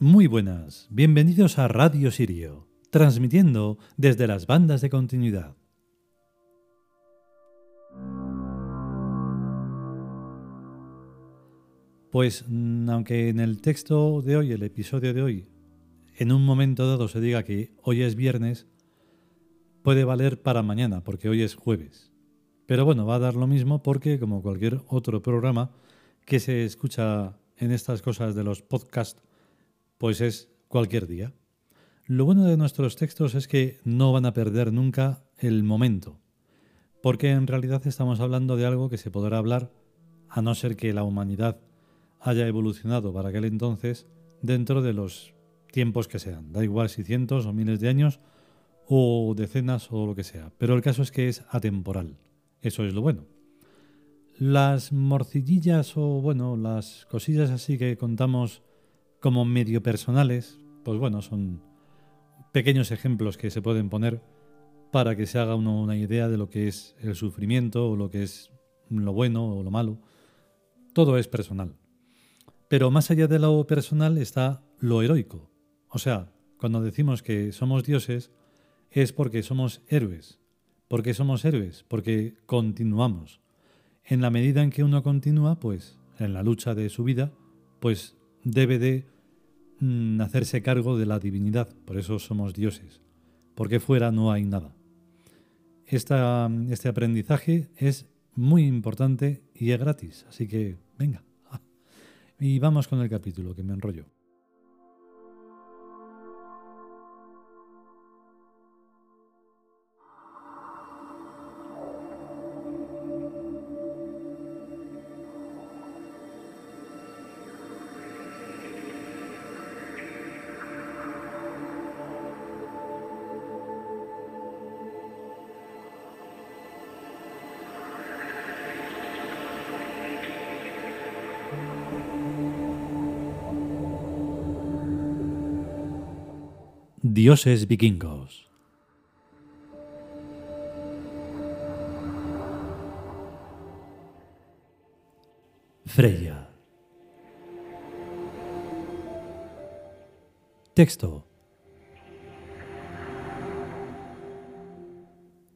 Muy buenas, bienvenidos a Radio Sirio, transmitiendo desde las bandas de continuidad. Pues mm, aunque en el texto de hoy, el episodio de hoy, en un momento dado se diga que hoy es viernes, puede valer para mañana, porque hoy es jueves. Pero bueno, va a dar lo mismo porque, como cualquier otro programa que se escucha en estas cosas de los podcasts, pues es cualquier día. Lo bueno de nuestros textos es que no van a perder nunca el momento, porque en realidad estamos hablando de algo que se podrá hablar a no ser que la humanidad haya evolucionado para aquel entonces dentro de los tiempos que sean. Da igual si cientos o miles de años o decenas o lo que sea. Pero el caso es que es atemporal. Eso es lo bueno. Las morcillillas o bueno, las cosillas así que contamos como medio personales, pues bueno, son pequeños ejemplos que se pueden poner para que se haga uno una idea de lo que es el sufrimiento o lo que es lo bueno o lo malo. Todo es personal. Pero más allá de lo personal está lo heroico. O sea, cuando decimos que somos dioses es porque somos héroes. ¿Por qué somos héroes? Porque continuamos. En la medida en que uno continúa, pues en la lucha de su vida, pues debe de mm, hacerse cargo de la divinidad. Por eso somos dioses. Porque fuera no hay nada. este aprendizaje es muy importante y es gratis. Así que, venga. Y vamos con el capítulo, que me enrollo. Dioses vikingos. Freya. Texto.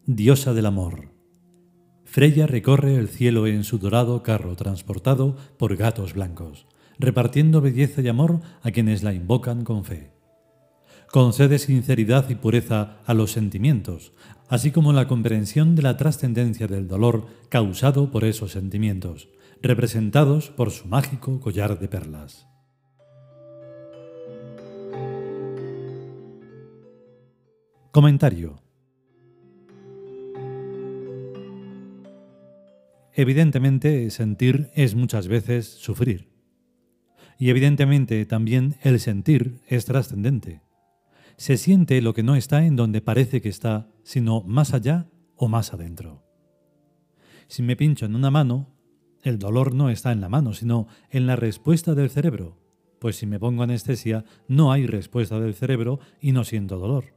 Diosa del amor. Freya recorre el cielo en su dorado carro transportado por gatos blancos, repartiendo belleza y amor a quienes la invocan con fe concede sinceridad y pureza a los sentimientos, así como la comprensión de la trascendencia del dolor causado por esos sentimientos, representados por su mágico collar de perlas. Comentario. Evidentemente, sentir es muchas veces sufrir. Y evidentemente también el sentir es trascendente se siente lo que no está en donde parece que está, sino más allá o más adentro. Si me pincho en una mano, el dolor no está en la mano, sino en la respuesta del cerebro, pues si me pongo anestesia no hay respuesta del cerebro y no siento dolor.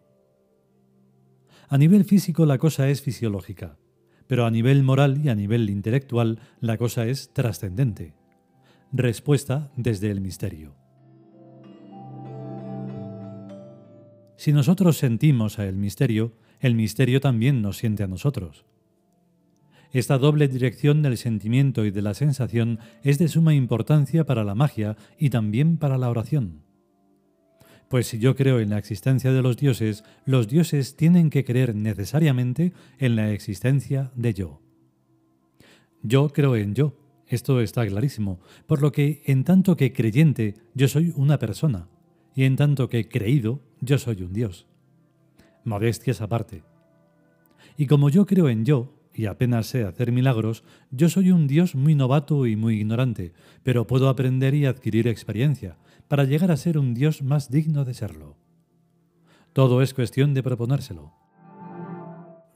A nivel físico la cosa es fisiológica, pero a nivel moral y a nivel intelectual la cosa es trascendente. Respuesta desde el misterio. Si nosotros sentimos a el misterio, el misterio también nos siente a nosotros. Esta doble dirección del sentimiento y de la sensación es de suma importancia para la magia y también para la oración. Pues si yo creo en la existencia de los dioses, los dioses tienen que creer necesariamente en la existencia de yo. Yo creo en yo, esto está clarísimo, por lo que en tanto que creyente yo soy una persona, y en tanto que creído yo soy un Dios. Modestias aparte. Y como yo creo en yo, y apenas sé hacer milagros, yo soy un Dios muy novato y muy ignorante, pero puedo aprender y adquirir experiencia, para llegar a ser un Dios más digno de serlo. Todo es cuestión de proponérselo.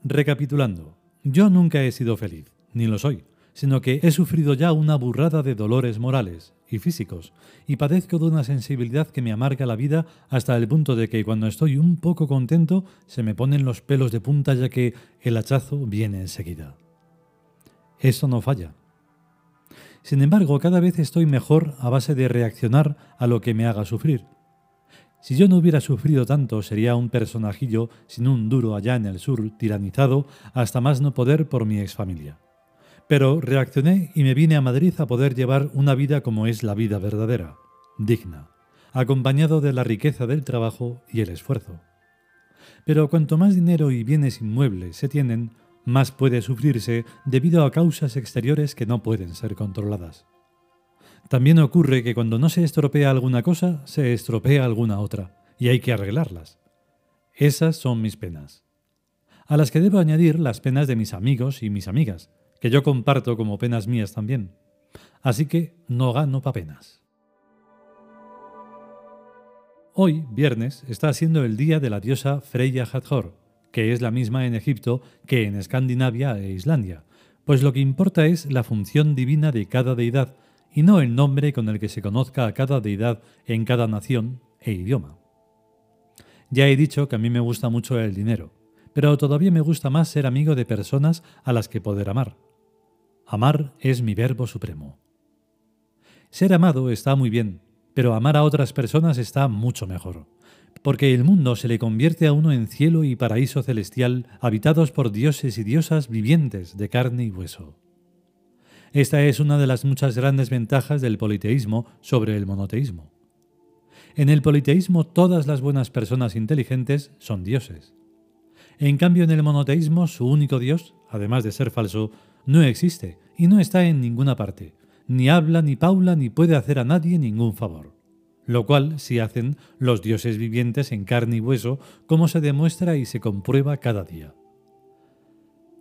Recapitulando, yo nunca he sido feliz, ni lo soy, sino que he sufrido ya una burrada de dolores morales y físicos, y padezco de una sensibilidad que me amarga la vida hasta el punto de que cuando estoy un poco contento se me ponen los pelos de punta ya que el hachazo viene enseguida. Eso no falla. Sin embargo, cada vez estoy mejor a base de reaccionar a lo que me haga sufrir, Si yo no hubiera sufrido tanto, sería un personajillo sin un duro allá en el sur, tiranizado hasta más no poder por mi exfamilia. Pero reaccioné y me vine a Madrid a poder llevar una vida como es la vida verdadera, digna, acompañado de la riqueza del trabajo y el esfuerzo. Pero cuanto más dinero y bienes inmuebles se tienen, más puede sufrirse debido a causas exteriores que no pueden ser controladas. También ocurre que cuando no se estropea alguna cosa, se estropea alguna otra, y hay que arreglarlas. Esas son mis penas. A las que debo añadir las penas de mis amigos y mis amigas, que yo comparto como penas mías también. Así que no gano pa' penas. Hoy, viernes, está siendo el día de la diosa Freya Hathor, que es la misma en Egipto que en Escandinavia e Islandia, pues lo que importa es la función divina de cada deidad y no el nombre con el que se conozca a cada deidad en cada nación e idioma. Ya he dicho que a mí me gusta mucho el dinero, pero todavía me gusta más ser amigo de personas a las que poder amar. Amar es mi verbo supremo. Ser amado está muy bien, pero amar a otras personas está mucho mejor, porque el mundo se le convierte a uno en cielo y paraíso celestial habitados por dioses y diosas vivientes de carne y hueso. Esta es una de las muchas grandes ventajas del politeísmo sobre el monoteísmo. En el politeísmo todas las buenas personas inteligentes son dioses. En cambio en el monoteísmo su único dios, además de ser falso, no existe y no está en ninguna parte. Ni habla, ni paula, ni puede hacer a nadie ningún favor. Lo cual sí hacen los dioses vivientes en carne y hueso, como se demuestra y se comprueba cada día.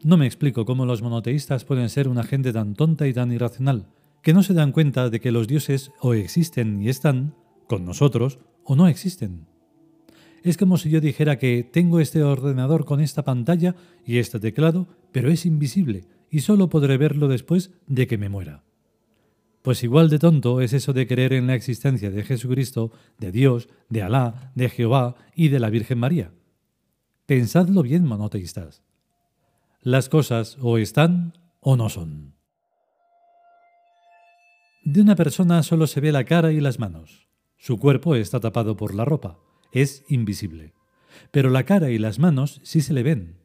No me explico cómo los monoteístas pueden ser una gente tan tonta y tan irracional, que no se dan cuenta de que los dioses o existen y están con nosotros o no existen. Es como si yo dijera que tengo este ordenador con esta pantalla y este teclado, pero es invisible y solo podré verlo después de que me muera. Pues igual de tonto es eso de creer en la existencia de Jesucristo, de Dios, de Alá, de Jehová y de la Virgen María. Pensadlo bien, monoteístas. Las cosas o están o no son. De una persona solo se ve la cara y las manos. Su cuerpo está tapado por la ropa, es invisible. Pero la cara y las manos sí se le ven.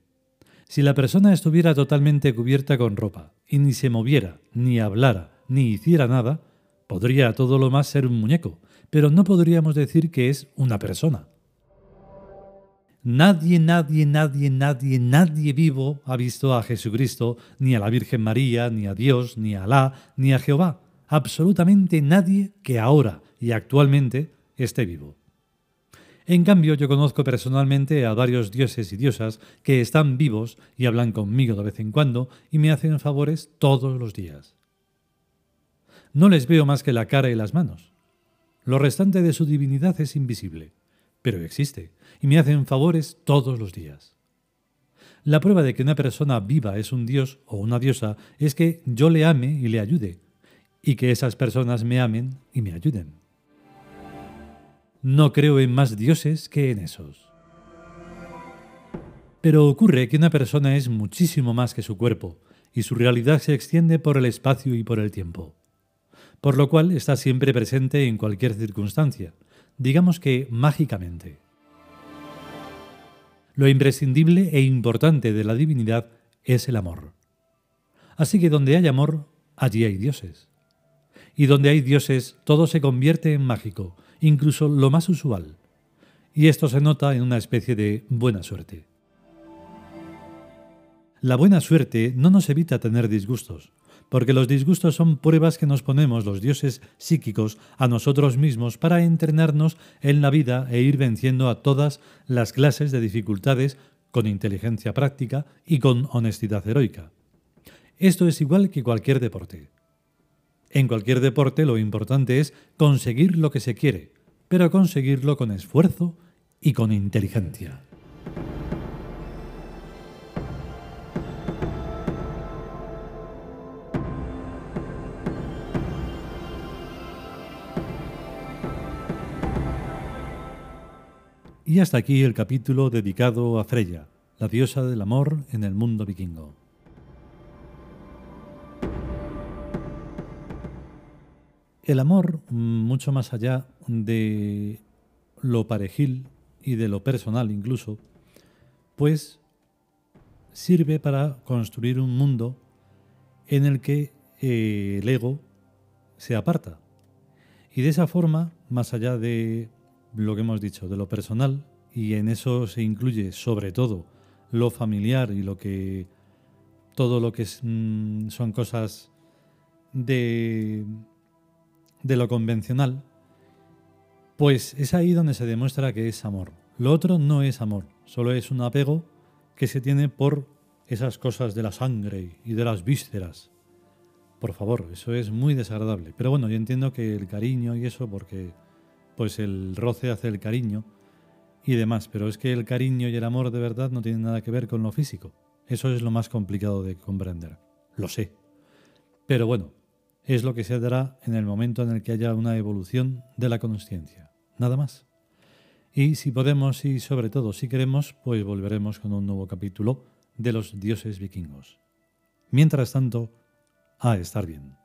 Si la persona estuviera totalmente cubierta con ropa y ni se moviera, ni hablara, ni hiciera nada, podría todo lo más ser un muñeco, pero no podríamos decir que es una persona. Nadie, nadie, nadie, nadie, nadie vivo ha visto a Jesucristo, ni a la Virgen María, ni a Dios, ni a Alá, ni a Jehová. Absolutamente nadie que ahora y actualmente esté vivo. En cambio, yo conozco personalmente a varios dioses y diosas que están vivos y hablan conmigo de vez en cuando y me hacen favores todos los días. No les veo más que la cara y las manos. Lo restante de su divinidad es invisible pero existe y me hacen favores todos los días. La prueba de que una persona viva es un dios o una diosa es que yo le ame y le ayude, y que esas personas me amen y me ayuden. No creo en más dioses que en esos. Pero ocurre que una persona es muchísimo más que su cuerpo, y su realidad se extiende por el espacio y por el tiempo, por lo cual está siempre presente en cualquier circunstancia, digamos que mágicamente. Lo imprescindible e importante de la divinidad es el amor. Así que donde hay amor, allí hay dioses. Y donde hay dioses, todo se convierte en mágico, incluso lo más usual. Y esto se nota en una especie de buena suerte. La buena suerte no nos evita tener disgustos, porque los disgustos son pruebas que nos ponemos los dioses psíquicos a nosotros mismos para entrenarnos en la vida e ir venciendo a todas las clases de dificultades con inteligencia práctica y con honestidad heroica. Esto es igual que cualquier deporte. En cualquier deporte lo importante es conseguir lo que se quiere, pero conseguirlo con esfuerzo y con inteligencia. Y hasta aquí el capítulo dedicado a Freya, la diosa del amor en el mundo vikingo. El amor, mucho más allá de lo parejil y de lo personal incluso, pues sirve para construir un mundo en el que eh, el ego se aparta. Y de esa forma, más allá de lo que hemos dicho, de lo personal, y en eso se incluye sobre todo lo familiar y lo que todo lo que mm, son cosas de, de lo convencional, pues es ahí donde se demuestra que es amor. Lo otro no es amor, solo es un apego que se tiene por esas cosas de la sangre y de las vísceras. Por favor, eso es muy desagradable. Pero bueno, yo entiendo que el cariño y eso, porque pues el roce hace el cariño y demás, pero es que el cariño y el amor de verdad no tienen nada que ver con lo físico. Eso es lo más complicado de comprender. Lo sé. Pero bueno, es lo que se dará en el momento en el que haya una evolución de la conciencia. Nada más. Y si podemos y sobre todo si queremos, pues volveremos con un nuevo capítulo de los dioses vikingos. Mientras tanto, a estar bien.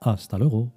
Hasta luego.